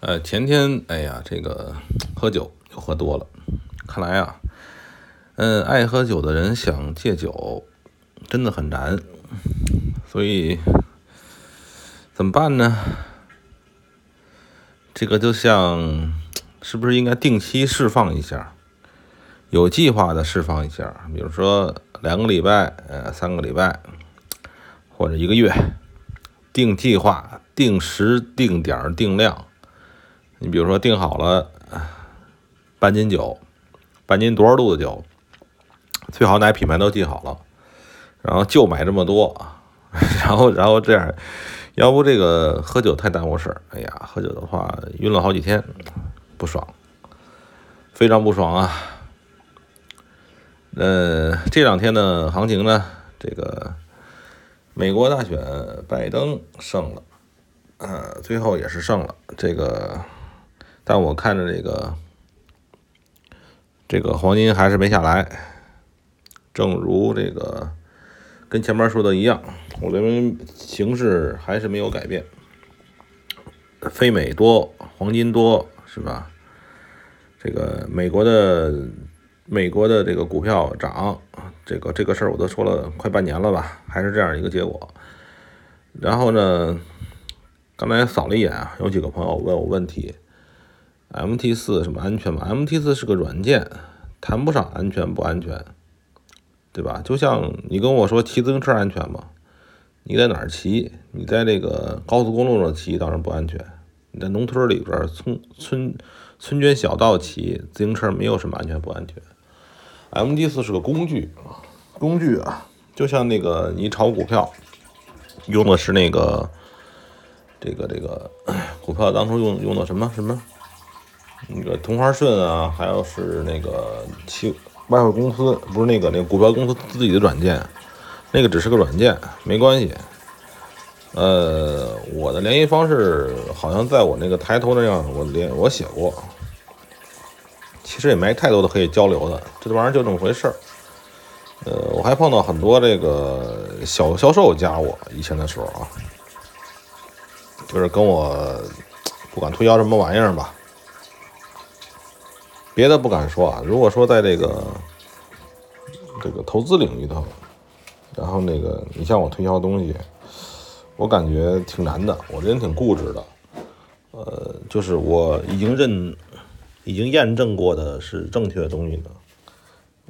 呃，前天哎呀，这个喝酒又喝多了，看来啊，嗯，爱喝酒的人想戒酒真的很难，所以怎么办呢？这个就像是不是应该定期释放一下，有计划的释放一下，比如说两个礼拜、呃三个礼拜或者一个月，定计划、定时、定点、定量。你比如说定好了半斤酒，半斤多少度的酒，最好哪品牌都记好了，然后就买这么多，然后然后这样，要不这个喝酒太耽误事儿。哎呀，喝酒的话晕了好几天，不爽，非常不爽啊。呃，这两天的行情呢，这个美国大选拜登胜了，呃，最后也是胜了，这个。但我看着这个，这个黄金还是没下来，正如这个跟前面说的一样，我认为形势还是没有改变，非美多，黄金多，是吧？这个美国的美国的这个股票涨，这个这个事儿我都说了快半年了吧，还是这样一个结果。然后呢，刚才扫了一眼啊，有几个朋友问我问题。MT 四什么安全吗？MT 四是个软件，谈不上安全不安全，对吧？就像你跟我说骑自行车安全吗？你在哪儿骑？你在这个高速公路上骑当然不安全。你在农村里边村村村间小道骑自行车没有什么安全不安全。MT 四是个工具，工具啊，就像那个你炒股票用的是那个这个这个股票当初用用的什么什么？那个同花顺啊，还有是那个期外汇公司，不是那个那个股票公司自己的软件，那个只是个软件，没关系。呃，我的联系方式好像在我那个抬头那样，我连我写过。其实也没太多的可以交流的，这玩意儿就这么回事儿。呃，我还碰到很多这个小销售加我以前的时候啊，就是跟我不管推销什么玩意儿吧。别的不敢说啊，如果说在这个这个投资领域头，然后那个你向我推销东西，我感觉挺难的。我人挺固执的，呃，就是我已经认、已经验证过的是正确的东西呢，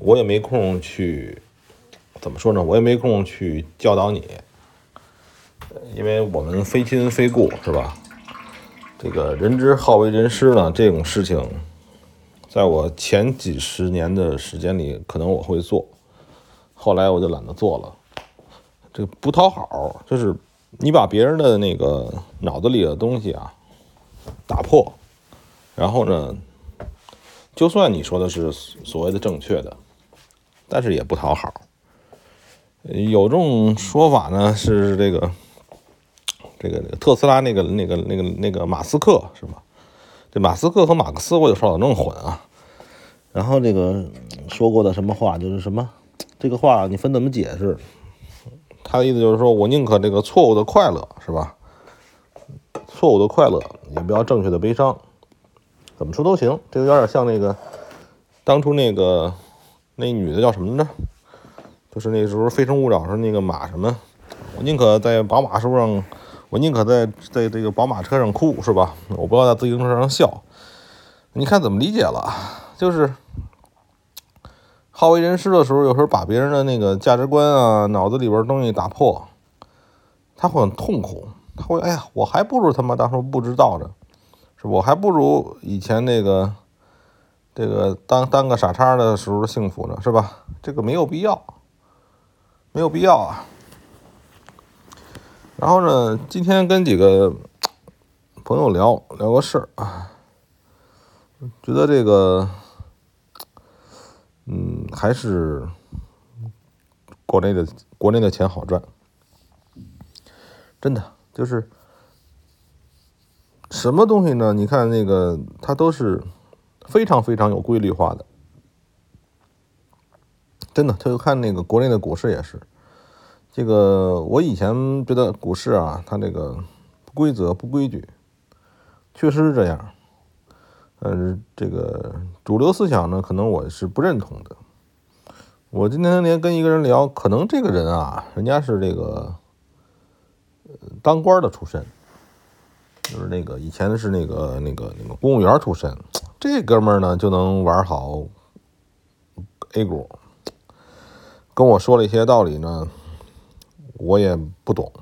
我也没空去怎么说呢？我也没空去教导你，因为我们非亲非故，是吧？这个人之好为人师呢，这种事情。在我前几十年的时间里，可能我会做，后来我就懒得做了。这个不讨好，就是你把别人的那个脑子里的东西啊打破，然后呢，就算你说的是所谓的正确的，但是也不讨好。有种说法呢，是这个这个特斯拉那个那个那个那个马斯克是吧？这马斯克和马克思，我有时候老弄混啊。然后这个说过的什么话，就是什么这个话你分怎么解释？他的意思就是说我宁可这个错误的快乐，是吧？错误的快乐也不要正确的悲伤，怎么说都行。这个有点像那个当初那个那女的叫什么着？就是那时候《非诚勿扰》上那个马什么？我宁可在宝马车上，我宁可在在这个宝马车上哭，是吧？我不要在自行车上笑。你看怎么理解了？就是。好为人师的时候，有时候把别人的那个价值观啊、脑子里边东西打破，他会很痛苦。他会哎呀，我还不如他妈当初不知道呢，是我还不如以前那个这个当当个傻叉的时候幸福呢，是吧？这个没有必要，没有必要啊。然后呢，今天跟几个 朋友聊聊个事儿啊，觉得这个。嗯，还是国内的国内的钱好赚，真的就是什么东西呢？你看那个，它都是非常非常有规律化的，真的。他就看那个国内的股市也是，这个我以前觉得股市啊，它这个不规则、不规矩，确实是这样。嗯，这个主流思想呢，可能我是不认同的。我今天连跟一个人聊，可能这个人啊，人家是这个当官的出身，就是那个以前是那个那个那个公务员出身。这哥们儿呢，就能玩好 A 股，跟我说了一些道理呢，我也不懂。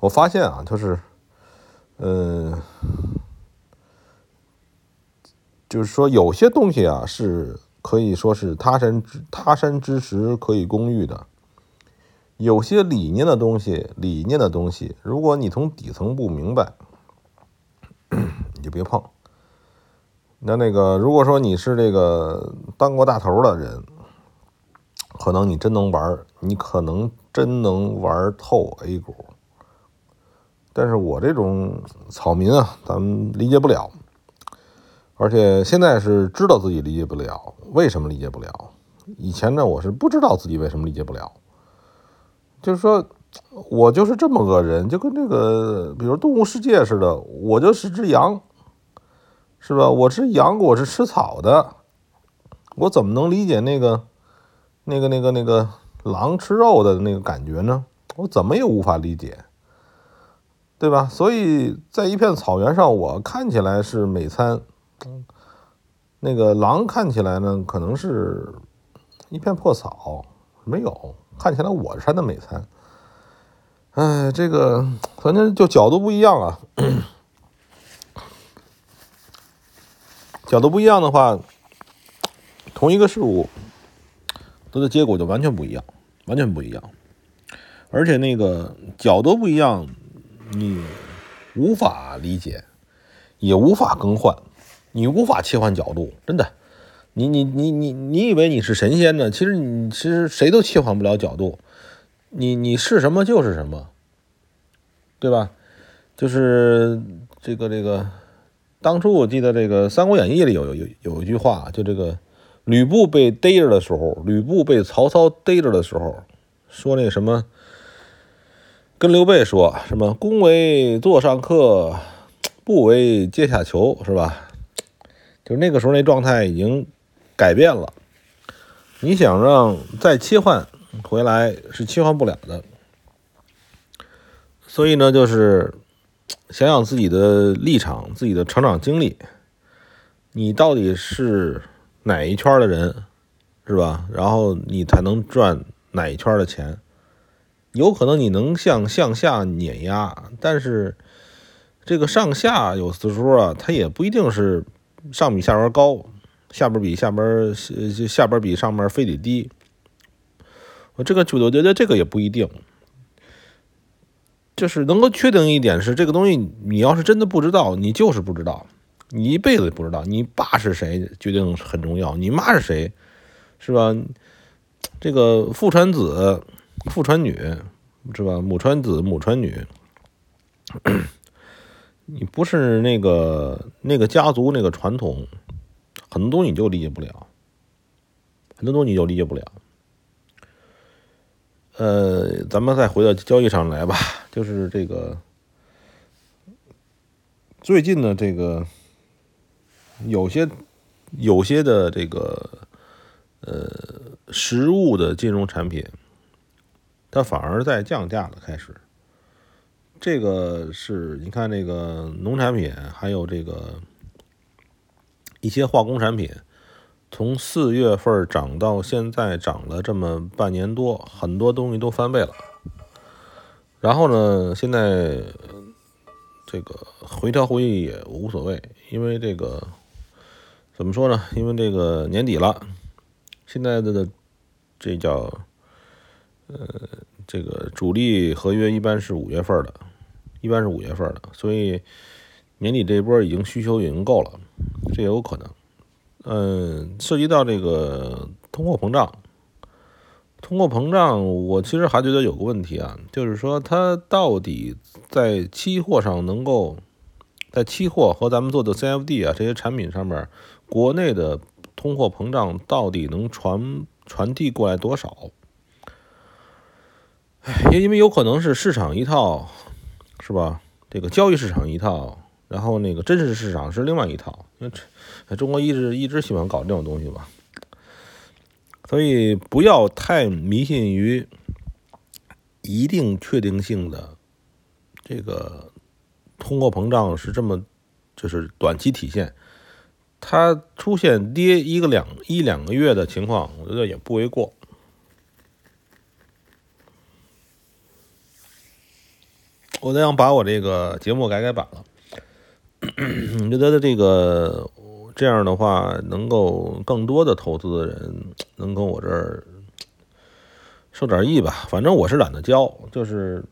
我发现啊，就是，嗯。就是说，有些东西啊，是可以说是他山之他山之石可以攻玉的。有些理念的东西，理念的东西，如果你从底层不明白，你就别碰。那那个，如果说你是这个当过大头的人，可能你真能玩，你可能真能玩透 A 股。但是我这种草民啊，咱们理解不了。而且现在是知道自己理解不了，为什么理解不了？以前呢，我是不知道自己为什么理解不了。就是说，我就是这么个人，就跟这个，比如动物世界似的，我就是只羊，是吧？我是羊，我是吃草的，我怎么能理解那个、那个、那个、那个狼吃肉的那个感觉呢？我怎么也无法理解，对吧？所以在一片草原上，我看起来是美餐。那个狼看起来呢，可能是一片破草，没有看起来我山的美餐。哎，这个反正就角度不一样啊，角度不一样的话，同一个事物，它的结果就完全不一样，完全不一样。而且那个角度不一样，你无法理解，也无法更换。你无法切换角度，真的，你你你你你以为你是神仙呢？其实你其实谁都切换不了角度，你你是什么就是什么，对吧？就是这个这个，当初我记得这个《三国演义》里有有有有一句话，就这个吕布被逮着的时候，吕布被曹操逮着的时候，说那什么，跟刘备说什么“攻为座上客，不为阶下囚”，是吧？就那个时候那状态已经改变了，你想让再切换回来是切换不了的，所以呢，就是想想自己的立场、自己的成长经历，你到底是哪一圈的人，是吧？然后你才能赚哪一圈的钱，有可能你能向向下碾压，但是这个上下有的时候啊，它也不一定是。上比下边高，下边比下边下边比上面非得低。我这个我觉得这个也不一定，就是能够确定一点是这个东西，你要是真的不知道，你就是不知道，你一辈子不知道。你爸是谁决定很重要，你妈是谁，是吧？这个父传子，父传女，是吧？母传子，母传女。你不是那个那个家族那个传统，很多东西你就理解不了，很多东西你就理解不了。呃，咱们再回到交易上来吧，就是这个最近的这个有些有些的这个呃实物的金融产品，它反而在降价了，开始。这个是你看，这个农产品还有这个一些化工产品，从四月份涨到现在涨了这么半年多，很多东西都翻倍了。然后呢，现在这个回调回去也无所谓，因为这个怎么说呢？因为这个年底了，现在的这叫呃。这个主力合约一般是五月份的，一般是五月份的，所以年底这波已经需求已经够了，这也有可能。嗯，涉及到这个通货膨胀，通货膨胀，我其实还觉得有个问题啊，就是说它到底在期货上能够在期货和咱们做的 CFD 啊这些产品上面，国内的通货膨胀到底能传传递过来多少？也因为有可能是市场一套，是吧？这个交易市场一套，然后那个真实市场是另外一套，因为中国一直一直喜欢搞这种东西吧，所以不要太迷信于一定确定性的这个通货膨胀是这么就是短期体现，它出现跌一个两一两个月的情况，我觉得也不为过。我都想把我这个节目改改版了。你觉得这个这样的话，能够更多的投资的人能跟我这儿受点益吧？反正我是懒得教，就是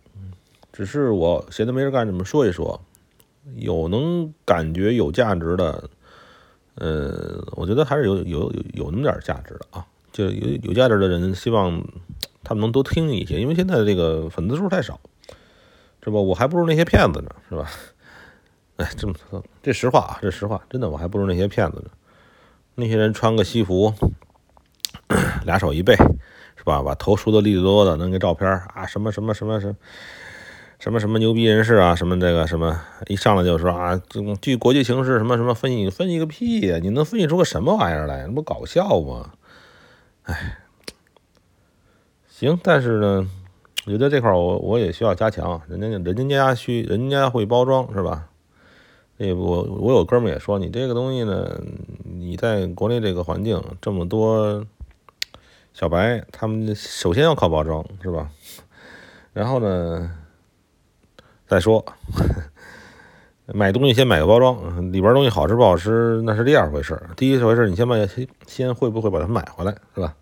只是我闲着没事干，这么说一说，有能感觉有价值的，呃，我觉得还是有有有有那么点价值的啊。就有有价值的人，希望他们能多听一些，因为现在这个粉丝数太少。是吧？我还不如那些骗子呢，是吧？哎，这么说，这实话啊，这实话，真的，我还不如那些骗子呢。那些人穿个西服，俩手一背，是吧？把头梳得利利落落的，弄个照片啊，什么什么什么什么什么什么牛逼人士啊，什么这个什么，一上来就说啊，这据国际形势什么什么分析，分析个屁呀！你能分析出个什么玩意儿来？那不搞笑吗？哎，行，但是呢。我觉得这块我我也需要加强，人家人家家需人家会包装是吧？那我我有哥们也说，你这个东西呢，你在国内这个环境这么多小白，他们首先要靠包装是吧？然后呢，再说买东西先买个包装，里边东西好吃不好吃那是第二回事第一回事你先把先会不会把它买回来是吧？